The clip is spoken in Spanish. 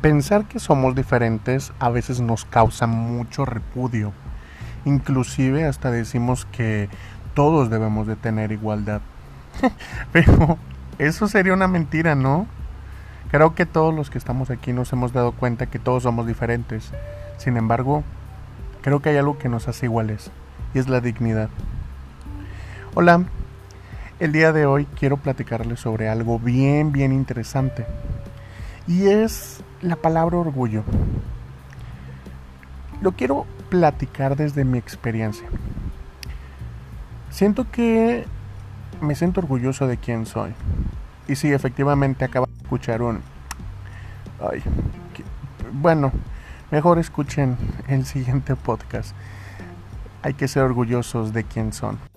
Pensar que somos diferentes a veces nos causa mucho repudio. Inclusive hasta decimos que todos debemos de tener igualdad. Pero eso sería una mentira, ¿no? Creo que todos los que estamos aquí nos hemos dado cuenta que todos somos diferentes. Sin embargo, creo que hay algo que nos hace iguales y es la dignidad. Hola, el día de hoy quiero platicarles sobre algo bien, bien interesante. Y es la palabra orgullo. Lo quiero platicar desde mi experiencia. Siento que me siento orgulloso de quién soy. Y sí, efectivamente acabo de escuchar un... Ay, bueno, mejor escuchen el siguiente podcast. Hay que ser orgullosos de quién son.